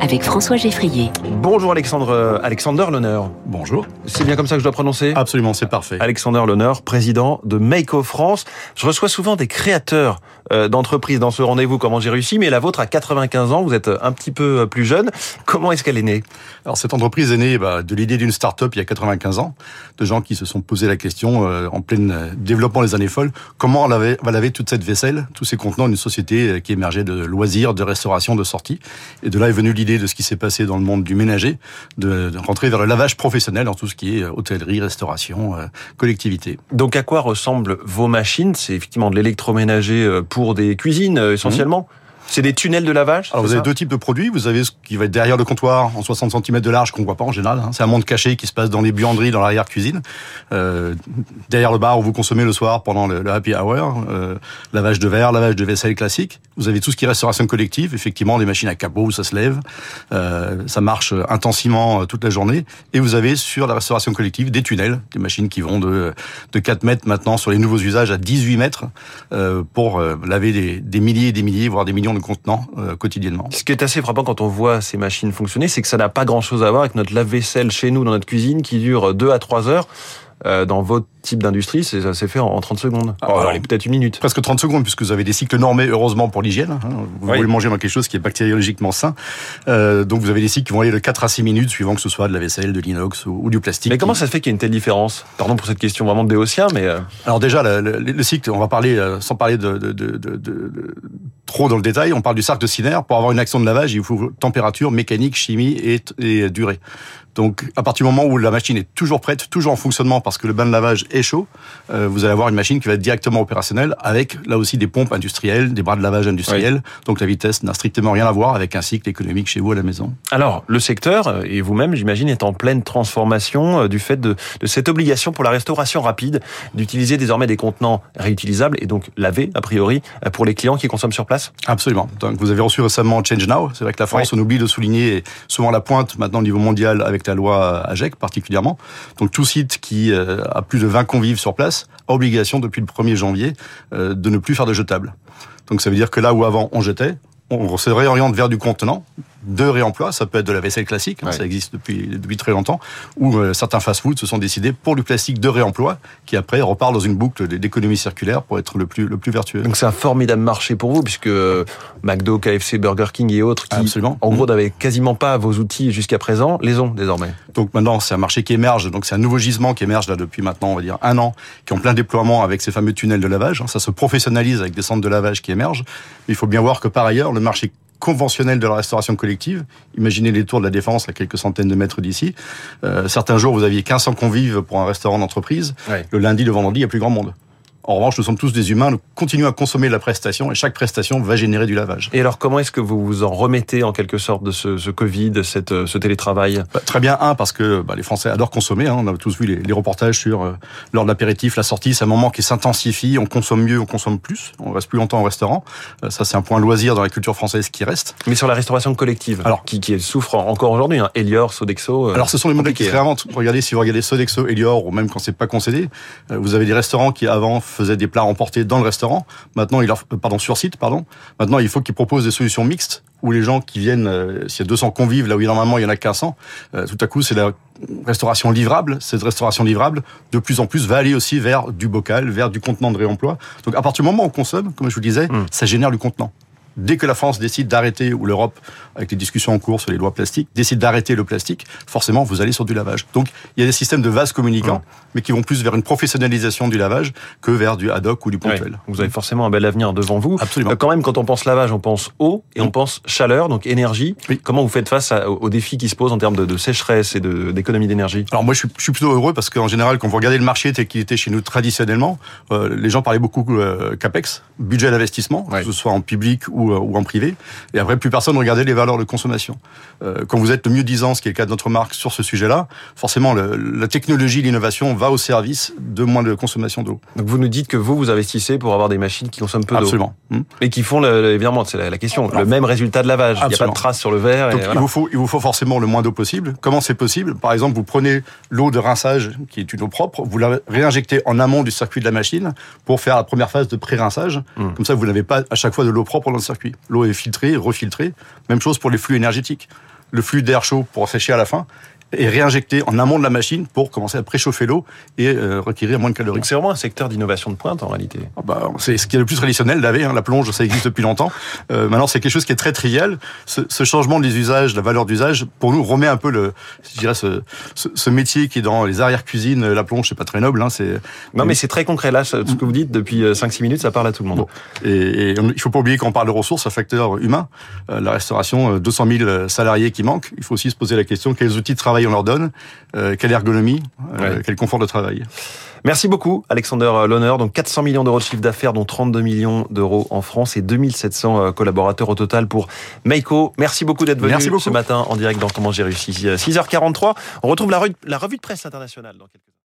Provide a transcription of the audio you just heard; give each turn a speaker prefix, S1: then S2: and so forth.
S1: avec François Geffrier.
S2: Bonjour Alexandre, euh, Alexander L'Honneur.
S3: Bonjour.
S2: C'est bien comme ça que je dois prononcer?
S3: Absolument, c'est parfait.
S2: Alexander L'Honneur, président de Make France. Je reçois souvent des créateurs euh, d'entreprises dans ce rendez-vous Comment j'ai réussi, mais la vôtre a 95 ans, vous êtes un petit peu plus jeune. Comment est-ce qu'elle est née?
S3: Alors cette entreprise est née bah, de l'idée d'une start-up il y a 95 ans, de gens qui se sont posé la question euh, en plein développement des années folles, comment on va laver toute cette vaisselle, tous ces contenants d'une société qui émergeait de loisirs, de restauration, de sortie. Et de là est venue l'idée de ce qui s'est passé dans le monde du ménager, de, rentrer vers le lavage professionnel dans tout ce qui est euh, hôtellerie, restauration, euh, collectivité.
S2: Donc à quoi ressemblent vos machines? C'est effectivement de l'électroménager euh, pour des cuisines essentiellement? C'est des tunnels de lavage
S3: Alors vous avez deux types de produits. Vous avez ce qui va être derrière le comptoir en 60 cm de large qu'on voit pas en général. Hein. C'est un monde caché qui se passe dans les buanderies, dans l'arrière-cuisine. Euh, derrière le bar où vous consommez le soir pendant le, happy hour. Euh, lavage de verre, lavage de vaisselle classique. Vous avez tout ce qui est restauration collective. Effectivement, des machines à capot où ça se lève. Euh, ça marche intensivement euh, toute la journée. Et vous avez sur la restauration collective des tunnels, des machines qui vont de, de 4 mètres maintenant sur les nouveaux usages à 18 mètres euh, pour euh, laver des, des milliers et des milliers, voire des millions de contenant euh, quotidiennement.
S2: Ce qui est assez frappant quand on voit ces machines fonctionner, c'est que ça n'a pas grand-chose à voir avec notre lave-vaisselle chez nous dans notre cuisine qui dure 2 à 3 heures. Euh, dans votre type d'industrie, ça s'est fait en 30 secondes.
S3: Ah, alors, peut-être une minute. Presque 30 secondes, puisque vous avez des cycles normés, heureusement, pour l'hygiène. Hein. Vous voulez manger dans quelque chose qui est bactériologiquement sain. Euh, donc vous avez des cycles qui vont aller de 4 à 6 minutes, suivant que ce soit de la vaisselle, de l'inox ou, du plastique.
S2: Mais comment ça se fait qu'il y ait une telle différence? Pardon pour cette question vraiment de béotien, mais... Euh...
S3: Alors déjà, le, le, le, cycle, on va parler, sans parler de, de, de, de, trop dans le détail, on parle du cercle de Siner. Pour avoir une action de lavage, il faut température, mécanique, chimie et, et durée. Donc, à partir du moment où la machine est toujours prête, toujours en fonctionnement parce que le bain de lavage est chaud, euh, vous allez avoir une machine qui va être directement opérationnelle avec là aussi des pompes industrielles, des bras de lavage industriels. Donc, la vitesse n'a strictement rien à voir avec un cycle économique chez vous à la maison.
S2: Alors, le secteur euh, et vous-même, j'imagine, est en pleine transformation euh, du fait de, de cette obligation pour la restauration rapide d'utiliser désormais des contenants réutilisables et donc lavés a priori pour les clients qui consomment sur place.
S3: Absolument. Donc, vous avez reçu récemment Change Now. C'est vrai que la France, on oublie de souligner souvent la pointe maintenant au niveau mondial avec la loi AGEC particulièrement. Donc tout site qui euh, a plus de 20 convives sur place a obligation depuis le 1er janvier euh, de ne plus faire de jetables. Donc ça veut dire que là où avant on jetait, on se réoriente vers du contenant, de réemploi. Ça peut être de la vaisselle classique, hein, ça existe depuis, depuis très longtemps, ou euh, certains fast-foods se sont décidés pour du plastique de réemploi, qui après repart dans une boucle d'économie circulaire pour être le plus, le plus vertueux.
S2: Donc c'est un formidable marché pour vous, puisque euh, McDo, KFC, Burger King et autres, qui Absolument. en gros mmh. n'avaient quasiment pas vos outils jusqu'à présent, les ont désormais.
S3: Donc maintenant c'est un marché qui émerge, donc c'est un nouveau gisement qui émerge là depuis maintenant on va dire un an, qui est en plein déploiement avec ces fameux tunnels de lavage. Ça se professionnalise avec des centres de lavage qui émergent. Mais il faut bien voir que par ailleurs le marché conventionnel de la restauration collective. Imaginez les tours de la Défense à quelques centaines de mètres d'ici. Euh, certains jours, vous aviez 1500 convives pour un restaurant d'entreprise. Le lundi, le vendredi, il n'y a plus grand monde. En revanche, nous sommes tous des humains, nous continuons à consommer la prestation et chaque prestation va générer du lavage.
S2: Et alors, comment est-ce que vous vous en remettez en quelque sorte de ce, ce Covid, cette, euh, ce télétravail?
S3: Bah, Très bien, un, parce que bah, les Français adorent consommer. Hein. On a tous vu les, les reportages sur euh, lors de l'apéritif, la sortie, c'est un moment qui s'intensifie, on consomme mieux, on consomme plus, on reste plus longtemps au restaurant. Euh, ça, c'est un point loisir dans la culture française qui reste.
S2: Mais sur la restauration collective, alors qui, qui souffre encore aujourd'hui, hein, Elior, Sodexo.
S3: alors, ce sont les modèles qui se réinventent. Regardez, si vous regardez Sodexo, Elior, ou même quand c'est pas concédé, vous avez des restaurants qui avant faisaient des plats emportés dans le restaurant. Maintenant, il leur, pardon, sur site, pardon. Maintenant, il faut qu'ils proposent des solutions mixtes où les gens qui viennent, euh, s'il y a 200 convives là où normalement il y en a qu'un 100, euh, tout à coup c'est la restauration livrable. Cette restauration livrable, de plus en plus, va aller aussi vers du bocal, vers du contenant de réemploi. Donc à partir du moment où on consomme, comme je vous disais, mmh. ça génère du contenant dès que la France décide d'arrêter, ou l'Europe, avec les discussions en cours sur les lois plastiques, décide d'arrêter le plastique, forcément, vous allez sur du lavage. Donc, il y a des systèmes de vases communicants, mais qui vont plus vers une professionnalisation du lavage que vers du ad hoc ou du ponctuel.
S2: Vous avez forcément un bel avenir devant vous.
S3: Absolument. Euh,
S2: quand même, quand on pense lavage, on pense eau et on pense chaleur, donc énergie. Comment vous faites face aux défis qui se posent en termes de, sécheresse et d'économie d'énergie?
S3: Alors moi, je suis, je suis, plutôt heureux parce qu'en général, quand vous regardez le marché tel qu'il était chez nous traditionnellement, euh, les gens parlaient beaucoup euh, capex, budget d'investissement, que ce soit en public ou, ou en privé. Et après, plus personne regardait les valeurs de consommation. Euh, quand vous êtes le mieux disant, ce qui est le cas de notre marque sur ce sujet-là, forcément, le, la technologie, l'innovation va au service de moins de consommation d'eau.
S2: Donc vous nous dites que vous, vous investissez pour avoir des machines qui consomment peu d'eau.
S3: Absolument.
S2: Hmm. Et qui font, le, évidemment, c'est la, question, le même résultat de lavage. Il n'y a pas de traces sur le verre.
S3: Donc il, vous faut, il vous faut forcément le moins d'eau possible. Comment c'est possible? Par exemple, vous prenez l'eau de rinçage, qui est une eau propre, vous la réinjectez en amont du circuit de la machine pour faire la première phase de pré-rinçage. Hmm. Comme ça, vous n'avez pas à chaque fois de l'eau propre dans le L'eau est filtrée, refiltrée. Même chose pour les flux énergétiques. Le flux d'air chaud pour sécher à la fin et réinjecter en amont de la machine pour commencer à préchauffer l'eau et euh, requérir moins de calories.
S2: C'est vraiment un secteur d'innovation de pointe en réalité.
S3: Ah bah, c'est ce qui est le plus traditionnel, laver, hein, la plonge, ça existe depuis longtemps. Euh, maintenant, c'est quelque chose qui est très trivial. Ce, ce, changement des usages, la valeur d'usage, pour nous, remet un peu le, je dirais, ce, ce, ce métier qui est dans les arrières-cuisines, la plonge, c'est pas très noble. Hein, c'est
S2: non, mais c'est très concret. Là, ce que vous dites depuis 5-6 minutes, ça parle à tout le monde. Bon.
S3: Et, et, il faut pas oublier qu'on parle de ressources, un facteur humain. Euh, la restauration, 200 000 salariés qui manquent. Il faut aussi se poser la question quels outils de travail on leur donne euh, quelle ergonomie, euh, ouais. quel confort de travail.
S2: Merci beaucoup, Alexander Lohner. Donc 400 millions d'euros de chiffre d'affaires, dont 32 millions d'euros en France et 2700 collaborateurs au total pour Meiko. Merci beaucoup d'être venu
S3: Merci beaucoup.
S2: ce matin en direct dans Comment j'ai réussi. 6h43. On retrouve la, revue, la revue de presse internationale dans quelques